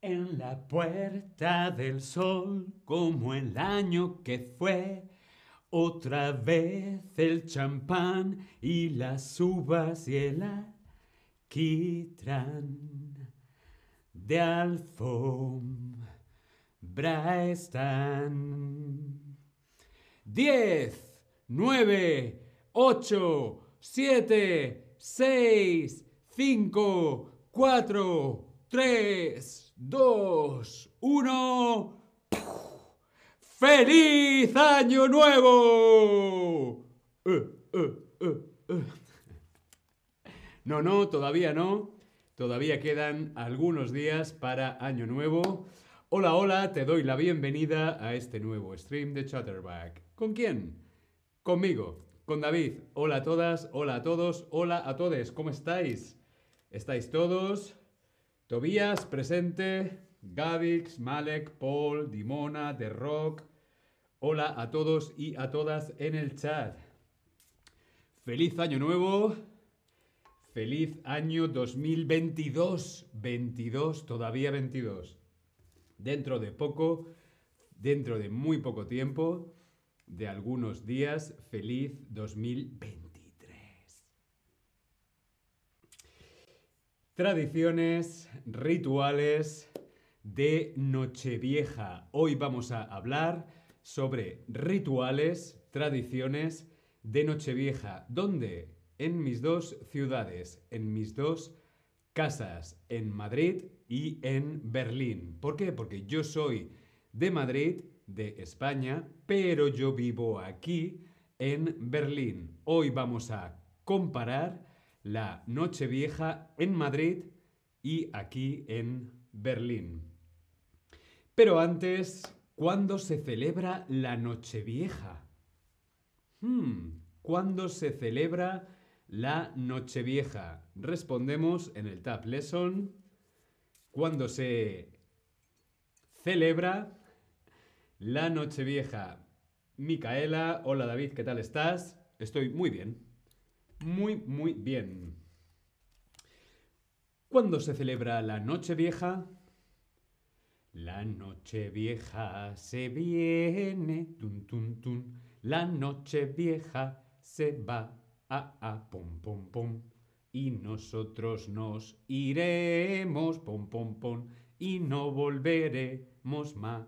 En la puerta del sol, como el año que fue, otra vez el champán y las uvas y el alquitrán. De alfombra están. Diez, nueve, ocho, siete, seis, cinco, cuatro, tres, dos, uno. ¡Feliz Año Nuevo! Eh, eh, eh, no, no, todavía no. Todavía quedan algunos días para Año Nuevo. Hola, hola, te doy la bienvenida a este nuevo stream de Chatterback. ¿Con quién? Conmigo, con David. Hola a todas, hola a todos, hola a todos. ¿Cómo estáis? ¿Estáis todos? Tobías, presente. Gavix, Malek, Paul, Dimona, The Rock. Hola a todos y a todas en el chat. Feliz año nuevo. Feliz año 2022. 22, todavía 22. Dentro de poco, dentro de muy poco tiempo, de algunos días, feliz 2023. Tradiciones, rituales de Nochevieja. Hoy vamos a hablar sobre rituales, tradiciones de Nochevieja. ¿Dónde? En mis dos ciudades, en mis dos casas, en Madrid y en Berlín. ¿Por qué? Porque yo soy de Madrid, de España, pero yo vivo aquí en Berlín. Hoy vamos a comparar la Nochevieja en Madrid y aquí en Berlín. Pero antes ¿Cuándo se celebra la Nochevieja? Hmm, ¿Cuándo se celebra la Nochevieja? Respondemos en el Tab Lesson. ¿Cuándo se celebra la Nochevieja? Micaela, hola David, ¿qué tal estás? Estoy muy bien. Muy, muy bien. ¿Cuándo se celebra la Nochevieja? La noche vieja se viene, tun, tun, tun. La noche vieja se va, a, a, pom, pom, pom. Y nosotros nos iremos, pom, pom, pom. Y no volveremos más.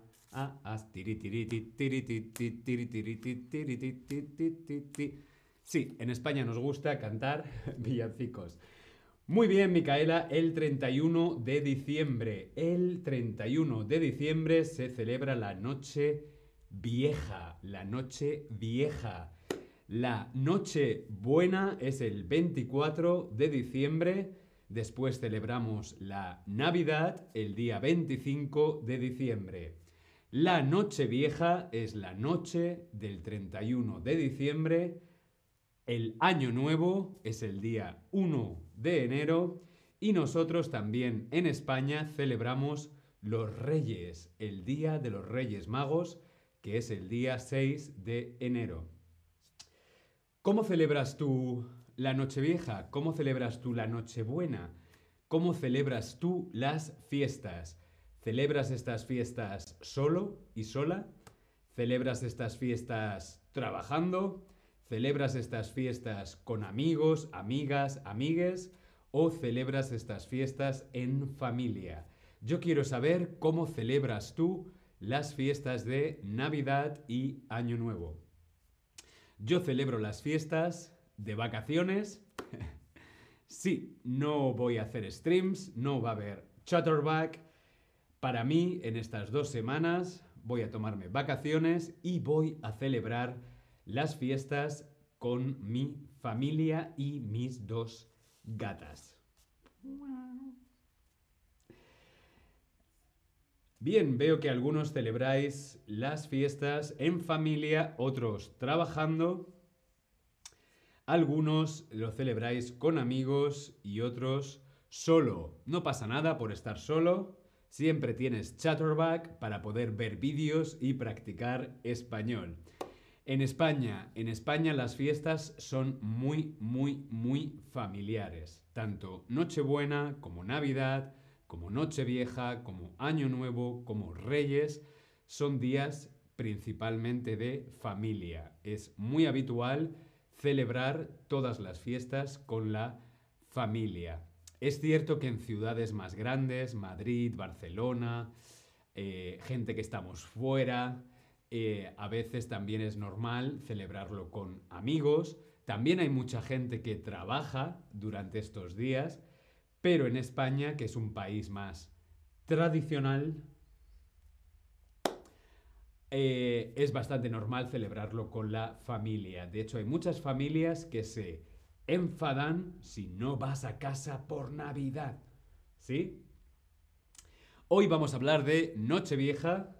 Sí, en España nos gusta cantar villancicos. Muy bien, Micaela, el 31 de diciembre. El 31 de diciembre se celebra la Noche Vieja. La Noche Vieja. La Noche Buena es el 24 de diciembre. Después celebramos la Navidad el día 25 de diciembre. La Noche Vieja es la noche del 31 de diciembre. El Año Nuevo es el día 1 de enero y nosotros también en España celebramos los Reyes, el Día de los Reyes Magos, que es el día 6 de enero. ¿Cómo celebras tú la Nochevieja? ¿Cómo celebras tú la Nochebuena? ¿Cómo celebras tú las fiestas? ¿Celebras estas fiestas solo y sola? ¿Celebras estas fiestas trabajando? ¿Celebras estas fiestas con amigos, amigas, amigues o celebras estas fiestas en familia? Yo quiero saber cómo celebras tú las fiestas de Navidad y Año Nuevo. Yo celebro las fiestas de vacaciones. sí, no voy a hacer streams, no va a haber chatterback. Para mí, en estas dos semanas, voy a tomarme vacaciones y voy a celebrar las fiestas con mi familia y mis dos gatas. Bien, veo que algunos celebráis las fiestas en familia, otros trabajando. Algunos lo celebráis con amigos y otros solo. No pasa nada por estar solo. Siempre tienes Chatterback para poder ver vídeos y practicar español. En España, en España las fiestas son muy, muy, muy familiares. Tanto Nochebuena como Navidad, como Nochevieja, como Año Nuevo, como Reyes, son días principalmente de familia. Es muy habitual celebrar todas las fiestas con la familia. Es cierto que en ciudades más grandes, Madrid, Barcelona, eh, gente que estamos fuera, eh, a veces también es normal celebrarlo con amigos. También hay mucha gente que trabaja durante estos días, pero en España, que es un país más tradicional, eh, es bastante normal celebrarlo con la familia. De hecho, hay muchas familias que se enfadan si no vas a casa por Navidad. ¿Sí? Hoy vamos a hablar de Nochevieja,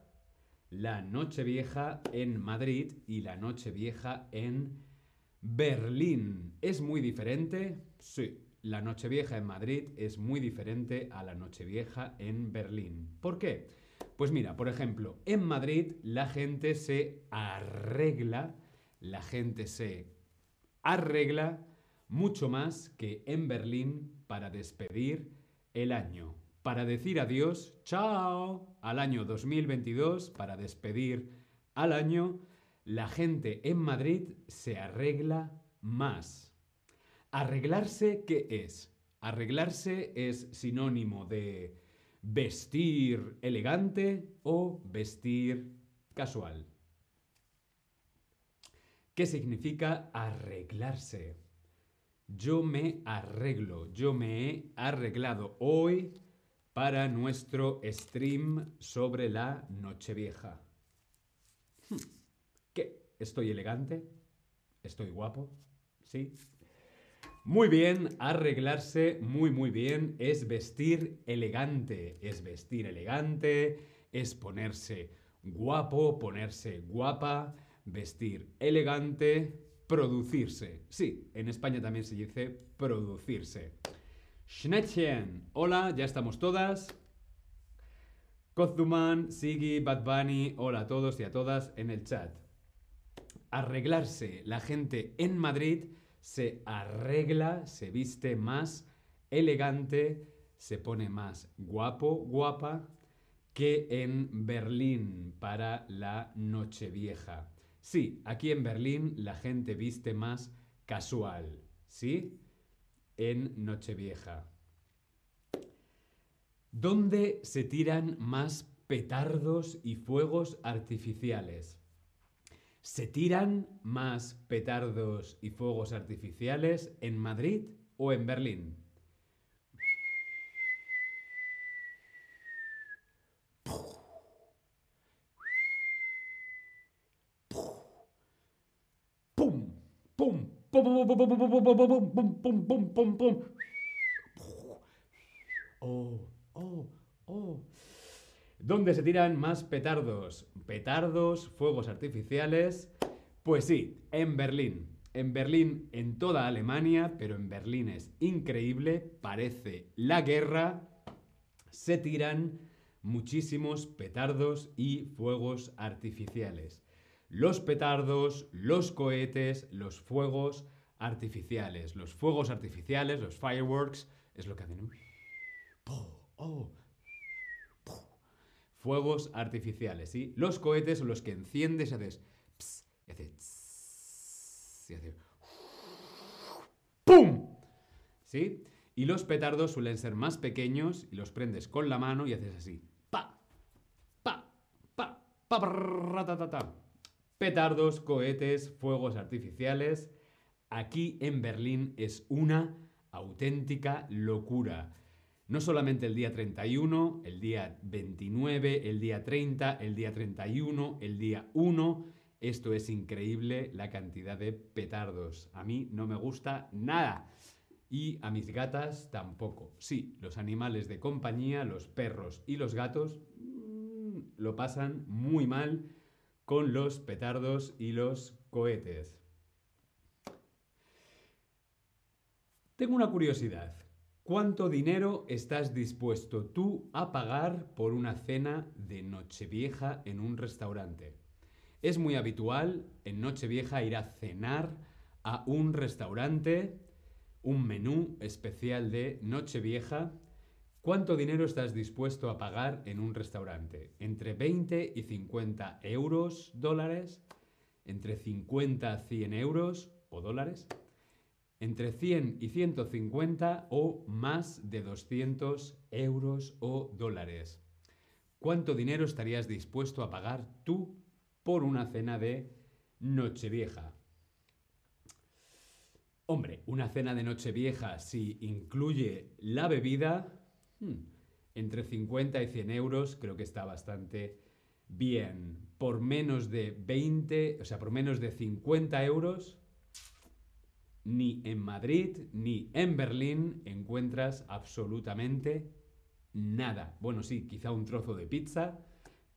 la Nochevieja en Madrid y la Nochevieja en Berlín. ¿Es muy diferente? Sí. La Nochevieja en Madrid es muy diferente a la Nochevieja en Berlín. ¿Por qué? Pues mira, por ejemplo, en Madrid la gente se arregla, la gente se arregla mucho más que en Berlín para despedir el año, para decir adiós, chao, al año 2022, para despedir al año, la gente en Madrid se arregla más. Arreglarse, ¿qué es? Arreglarse es sinónimo de vestir elegante o vestir casual. ¿Qué significa arreglarse? Yo me arreglo, yo me he arreglado hoy para nuestro stream sobre la Nochevieja. ¿Qué? ¿Estoy elegante? ¿Estoy guapo? ¿Sí? Muy bien, arreglarse muy muy bien es vestir elegante, es vestir elegante, es ponerse guapo, ponerse guapa, vestir elegante, producirse. Sí, en España también se dice producirse. Schnettchen, hola, ya estamos todas. Kozduman, Sigi, Bad Bunny, hola a todos y a todas en el chat. Arreglarse, la gente en Madrid se arregla, se viste más elegante, se pone más guapo, guapa que en Berlín para la Nochevieja. Sí, aquí en Berlín la gente viste más casual, ¿sí? En Nochevieja. ¿Dónde se tiran más petardos y fuegos artificiales? ¿Se tiran más petardos y fuegos artificiales en Madrid o en Berlín? ¡Oh! ¡Oh! ¡Oh! ¿Dónde se tiran más petardos? Petardos, fuegos artificiales. Pues sí, en Berlín. En Berlín, en toda Alemania, pero en Berlín es increíble, parece la guerra. Se tiran muchísimos petardos y fuegos artificiales. Los petardos, los cohetes, los fuegos artificiales. Los fuegos artificiales, los fireworks, es lo que hacen. Fuegos artificiales, ¿sí? Los cohetes son los que enciendes y haces... y haces... y haces... ¡Pum! ¿Sí? Y los petardos suelen ser más pequeños y los prendes con la mano y haces así. ¡Pa! ¡Pa! ¡Pa! ¡Pa! ta Petardos, cohetes, fuegos artificiales. Aquí en Berlín es una auténtica locura. No solamente el día 31, el día 29, el día 30, el día 31, el día 1. Esto es increíble la cantidad de petardos. A mí no me gusta nada. Y a mis gatas tampoco. Sí, los animales de compañía, los perros y los gatos, mm, lo pasan muy mal con los petardos y los cohetes. Tengo una curiosidad. ¿Cuánto dinero estás dispuesto tú a pagar por una cena de Nochevieja en un restaurante? Es muy habitual en Nochevieja ir a cenar a un restaurante, un menú especial de Nochevieja, ¿Cuánto dinero estás dispuesto a pagar en un restaurante? ¿Entre 20 y 50 euros dólares? ¿Entre 50 a 100 euros o dólares? ¿Entre 100 y 150 o más de 200 euros o dólares? ¿Cuánto dinero estarías dispuesto a pagar tú por una cena de Nochevieja? Hombre, una cena de Nochevieja si incluye la bebida, hmm, entre 50 y 100 euros creo que está bastante bien. Por menos de 20, o sea, por menos de 50 euros, ni en Madrid ni en Berlín encuentras absolutamente nada. Bueno, sí, quizá un trozo de pizza,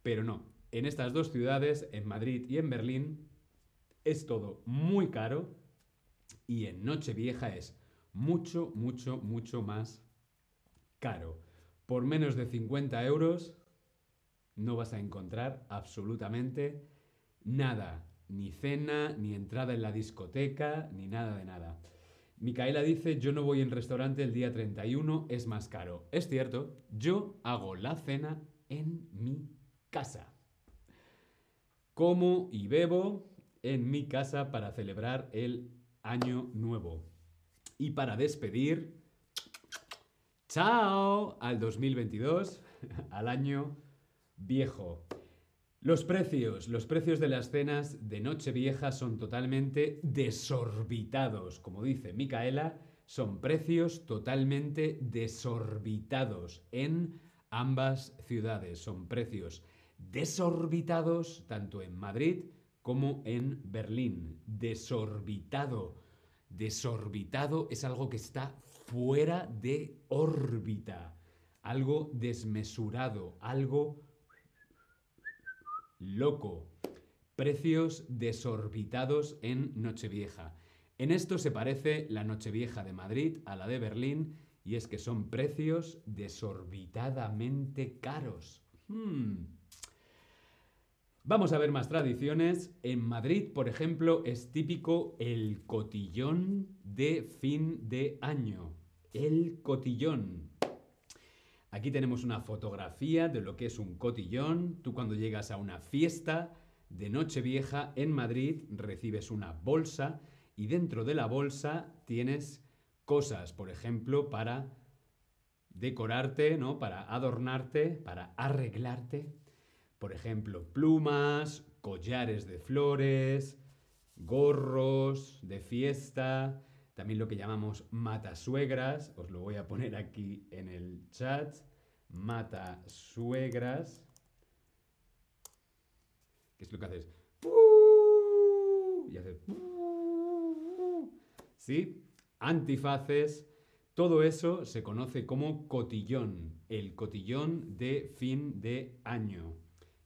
pero no. En estas dos ciudades, en Madrid y en Berlín, es todo muy caro y en Nochevieja es mucho, mucho, mucho más caro. Por menos de 50 euros no vas a encontrar absolutamente nada. Ni cena, ni entrada en la discoteca, ni nada de nada. Micaela dice, yo no voy en restaurante el día 31, es más caro. Es cierto, yo hago la cena en mi casa. Como y bebo en mi casa para celebrar el año nuevo. Y para despedir, chao al 2022, al año viejo. Los precios, los precios de las cenas de Nochevieja son totalmente desorbitados. Como dice Micaela, son precios totalmente desorbitados en ambas ciudades. Son precios desorbitados tanto en Madrid como en Berlín. Desorbitado. Desorbitado es algo que está fuera de órbita. Algo desmesurado, algo loco. Precios desorbitados en Nochevieja. En esto se parece la Nochevieja de Madrid a la de Berlín y es que son precios desorbitadamente caros. Hmm. Vamos a ver más tradiciones. En Madrid, por ejemplo, es típico el cotillón de fin de año. El cotillón. Aquí tenemos una fotografía de lo que es un cotillón. Tú cuando llegas a una fiesta de Nochevieja en Madrid recibes una bolsa y dentro de la bolsa tienes cosas, por ejemplo, para decorarte, ¿no? Para adornarte, para arreglarte. Por ejemplo, plumas, collares de flores, gorros de fiesta, también lo que llamamos matasuegras, os lo voy a poner aquí en el chat, matasuegras, ¿Qué es lo que haces, y haces, ¿sí? Antifaces, todo eso se conoce como cotillón, el cotillón de fin de año.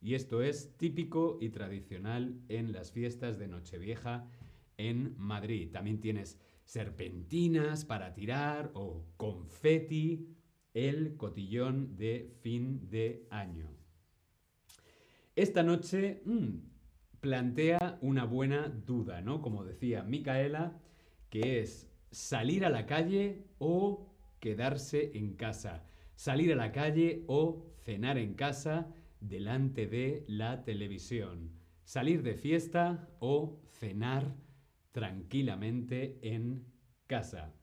Y esto es típico y tradicional en las fiestas de Nochevieja en Madrid. También tienes serpentinas para tirar o confeti, el cotillón de fin de año. Esta noche mm, plantea una buena duda, ¿no? Como decía Micaela, que es salir a la calle o quedarse en casa. Salir a la calle o cenar en casa delante de la televisión, salir de fiesta o cenar tranquilamente en casa.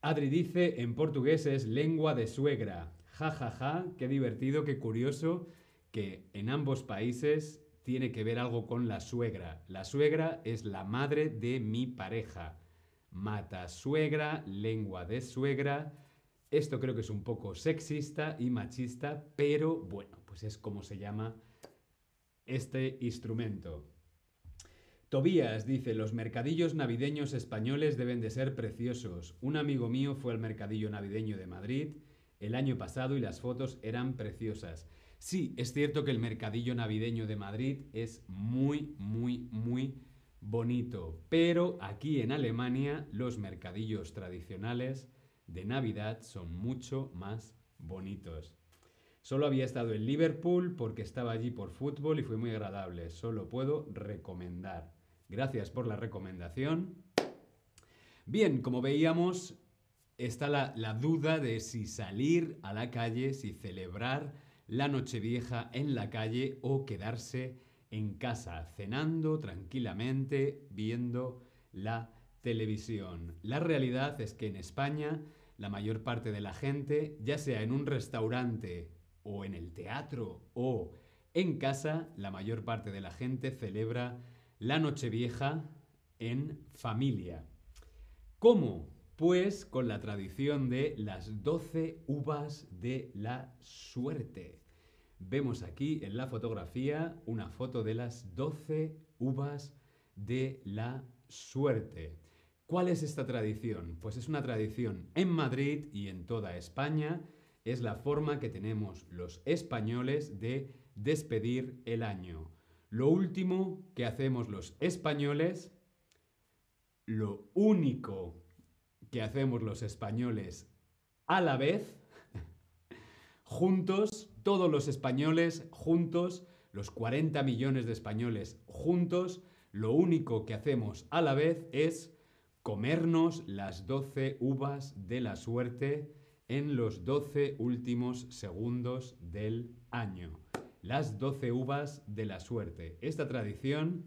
Adri dice, en portugués es lengua de suegra. Ja, ja, ja, qué divertido, qué curioso que en ambos países tiene que ver algo con la suegra. La suegra es la madre de mi pareja. Mata suegra, lengua de suegra. Esto creo que es un poco sexista y machista, pero bueno, pues es como se llama este instrumento. Tobías dice, los mercadillos navideños españoles deben de ser preciosos. Un amigo mío fue al mercadillo navideño de Madrid el año pasado y las fotos eran preciosas. Sí, es cierto que el mercadillo navideño de Madrid es muy, muy, muy bonito, pero aquí en Alemania los mercadillos tradicionales de Navidad son mucho más bonitos. Solo había estado en Liverpool porque estaba allí por fútbol y fue muy agradable. Solo puedo recomendar. Gracias por la recomendación. Bien, como veíamos, está la, duda de si salir a la calle, si celebrar la Nochevieja en la calle o quedarse en casa, cenando tranquilamente, viendo la televisión. La realidad es que en España la mayor parte de la gente, ya sea en un restaurante o en el teatro o en casa, la mayor parte de la gente celebra la Nochevieja en familia. ¿Cómo? Pues con la tradición de las 12 uvas de la suerte. Vemos aquí en la fotografía una foto de las 12 uvas de la suerte. ¿Cuál es esta tradición? Pues es una tradición en Madrid y en toda España. Es la forma que tenemos los españoles de despedir el año. Lo último que hacemos los españoles, lo único que hacemos los españoles a la vez, juntos, todos los españoles juntos, los 40 millones de españoles juntos, lo único que hacemos a la vez es comernos las 12 uvas de la suerte en los 12 últimos segundos del año. Las 12 uvas de la suerte. Esta tradición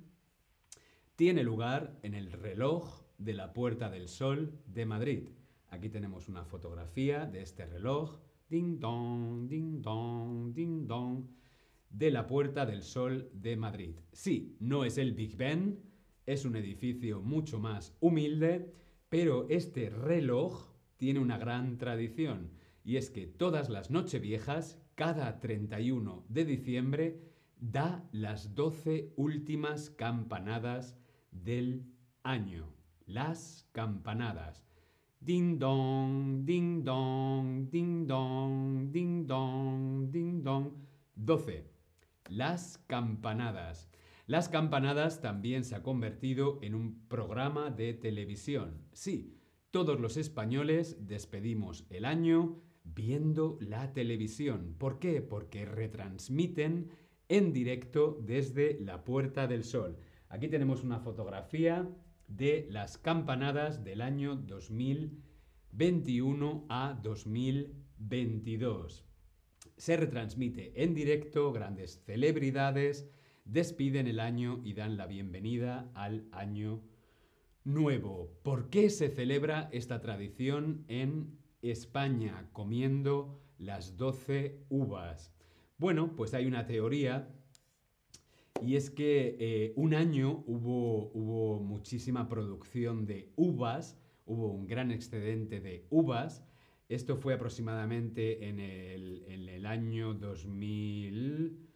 tiene lugar en el reloj de la Puerta del Sol de Madrid. Aquí tenemos una fotografía de este reloj. Ding dong, ding dong, ding dong. De la Puerta del Sol de Madrid. Sí, no es el Big Ben, es un edificio mucho más humilde, pero este reloj tiene una gran tradición y es que todas las Nocheviejas, cada 31 de diciembre, da las 12 últimas campanadas del año. Las campanadas. Ding dong, ding dong, ding dong, ding dong, ding dong. 12. Las campanadas. Las campanadas también se ha convertido en un programa de televisión. Sí, todos los españoles despedimos el año viendo la televisión. ¿Por qué? Porque retransmiten en directo desde la Puerta del Sol. Aquí tenemos una fotografía de las campanadas del año 2021 a 2022. Se retransmite en directo grandes celebridades, despiden el año y dan la bienvenida al año nuevo. ¿Por qué se celebra esta tradición en España comiendo las 12 uvas? Bueno, pues hay una teoría y es que eh, un año hubo, hubo muchísima producción de uvas, hubo un gran excedente de uvas. Esto fue aproximadamente en el, año 2000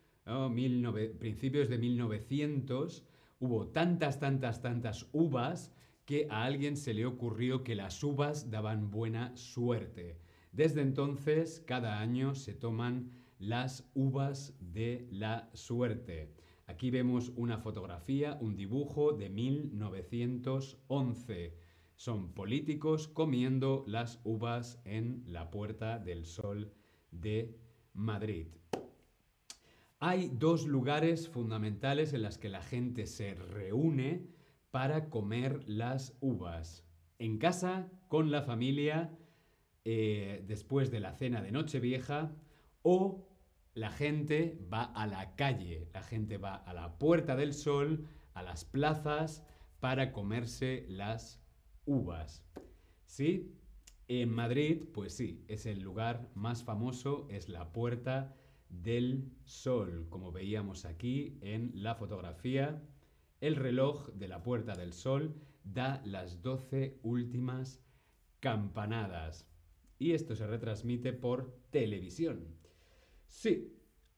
principios de 1900, hubo tantas, tantas, tantas uvas que a alguien se le ocurrió que las uvas daban buena suerte. Desde entonces, cada año se toman las uvas de la suerte. Aquí vemos una fotografía, un dibujo de 1911. Son políticos comiendo las uvas en la Puerta del Sol de Madrid. Hay dos lugares fundamentales en los que la gente se reúne para comer las uvas. En casa, con la familia, eh, después de la cena de Nochevieja, o la gente va a la calle, la gente va a la Puerta del Sol, a las plazas, para comerse las uvas. ¿Sí? En Madrid, pues sí, es el lugar más famoso, es la Puerta del Sol, como veíamos aquí en la fotografía. El reloj de la Puerta del Sol da las 12 últimas campanadas. Y esto se retransmite por televisión. Sí,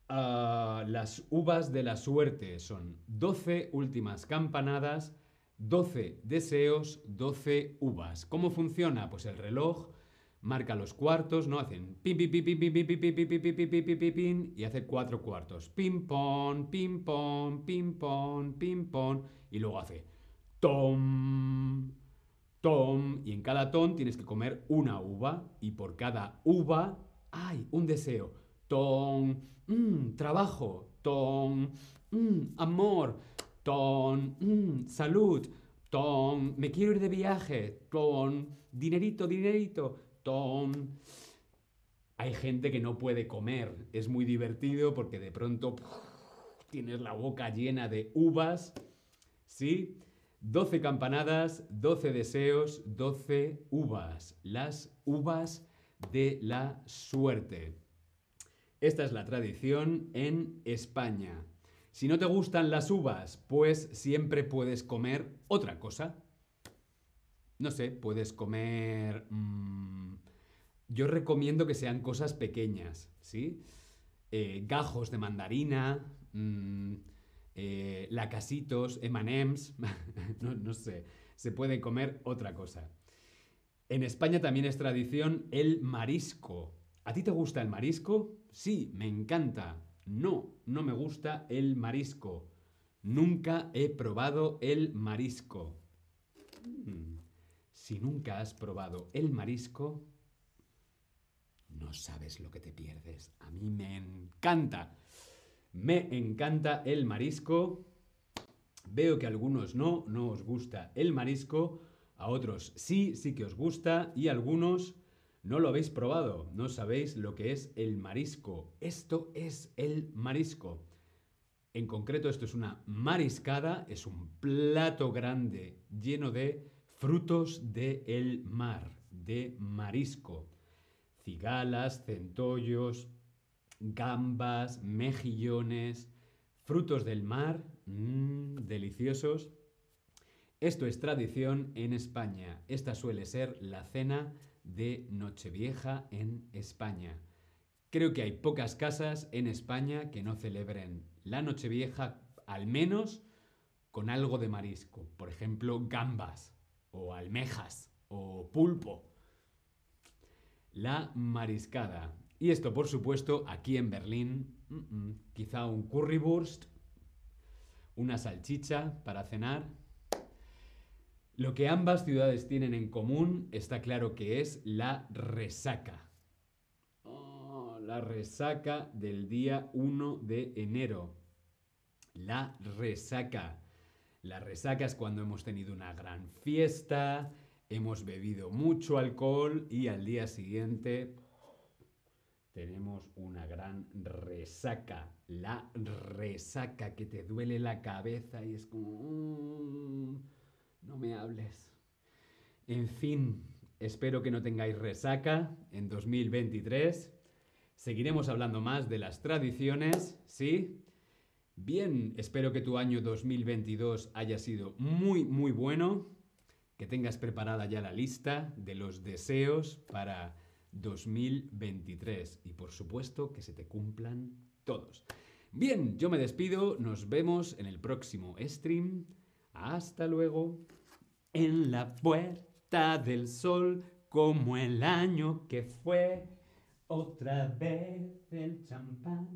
ah, las uvas de la suerte son 12 últimas campanadas, 12 deseos, 12 uvas. ¿Cómo funciona? Pues el reloj marca los cuartos, ¿no? Hacen pim, pim, pim, pim, pim, pim, pim, pim, pim, pim, pim, pim, pim, pim, y hace cuatro cuartos. Pim, pom, pim, pom, pim, pom, pim, y luego hace tom, tom, y en cada ton tienes que comer una uva, y por cada uva hay un deseo. Tom, mm, trabajo, tom, mm, amor, tom, mm, salud, Tom, me quiero ir de viaje. Tom, dinerito, dinerito. Tom. Hay gente que no puede comer. Es muy divertido porque de pronto tienes la boca llena de uvas. ¿Sí? 12 campanadas, 12 deseos, 12 uvas. Las uvas de la suerte. Esta es la tradición en España. Si no te gustan las uvas, pues siempre puedes comer otra cosa. No sé, puedes comer... Mmm, yo recomiendo que sean cosas pequeñas, ¿sí? Eh, gajos de mandarina, mmm, eh, lacasitos, emanems, no, sé, se puede comer otra cosa. En España también es tradición el marisco. ¿A ti te gusta el marisco? Sí, me encanta. No, no me gusta el marisco. Nunca he probado el marisco. Hmm. Si nunca has probado el marisco, no sabes lo que te pierdes. A mí me encanta. Me encanta el marisco. Veo que a algunos no, no os gusta el marisco. A otros sí, sí que os gusta. Y a algunos no lo habéis probado, no sabéis lo que es el marisco. Esto es el marisco. En concreto, esto es una mariscada, es un plato grande lleno de frutos del mar, de marisco. Cigalas, centollos, gambas, mejillones, frutos del mar, mmm, deliciosos. Esto es tradición en España. Esta suele ser la cena de Nochevieja en España. Creo que hay pocas casas en España que no celebren la Nochevieja al menos con algo de marisco. Por ejemplo, gambas o almejas o pulpo. La mariscada. Y esto, por supuesto, aquí en Berlín, quizá un currywurst, una salchicha para cenar lo que ambas ciudades tienen en común está claro que es la resaca. Oh, la resaca del día 1 de enero. La resaca. La resaca es cuando hemos tenido una gran fiesta, hemos bebido mucho alcohol y al día siguiente tenemos una gran resaca. La resaca que te duele la cabeza y es como... Mm, no me hables. En fin, espero que no tengáis resaca en 2023. Seguiremos hablando más de las tradiciones, ¿sí? Bien, espero que tu año 2022 haya sido muy, muy bueno, que tengas preparada ya la lista de los deseos para 2023 y por supuesto que se te cumplan todos. Bien, yo me despido, nos vemos en el próximo stream. Hasta luego. En la puerta del sol, como el año que fue, otra vez el champán.